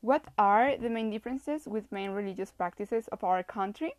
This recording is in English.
What are the main differences with main religious practices of our country?